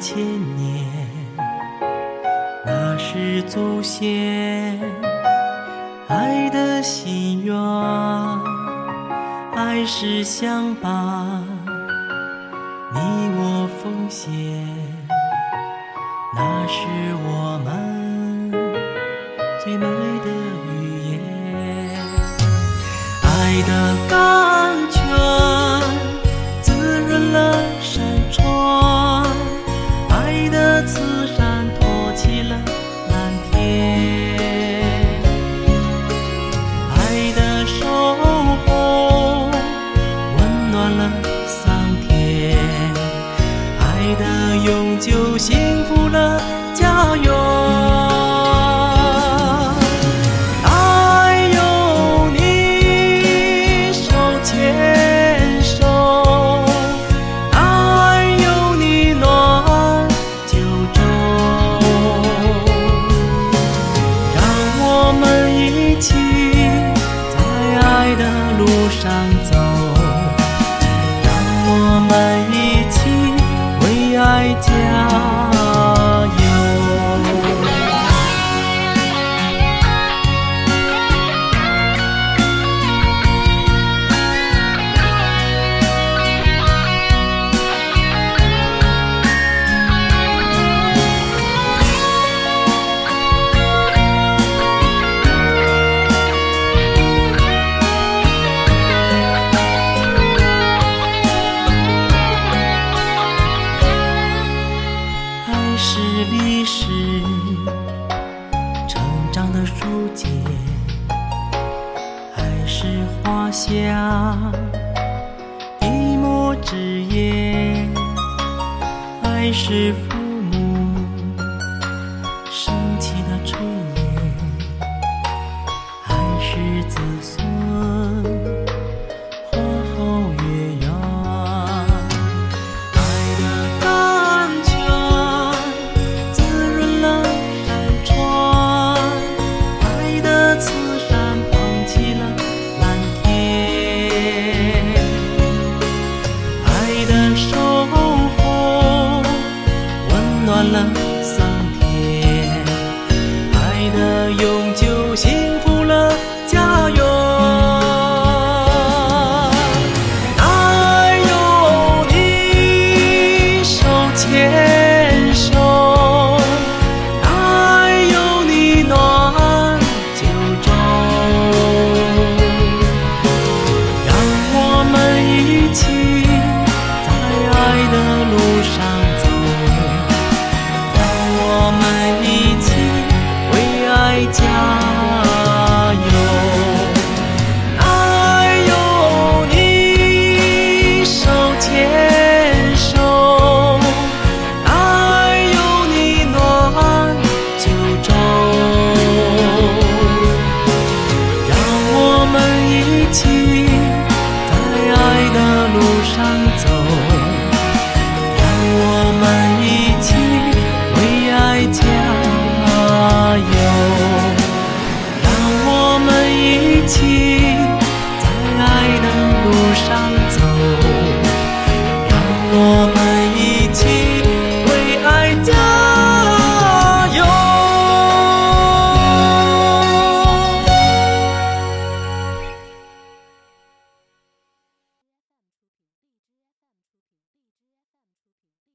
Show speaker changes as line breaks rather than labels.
千年那是祖先爱的心愿爱是相伴你我奉献那是我们最美的语言。爱的感就幸福了家园不见。爱是花香笔墨纸砚爱是了。上走让我们一起为爱加油让我们一起在爱的路上走让我们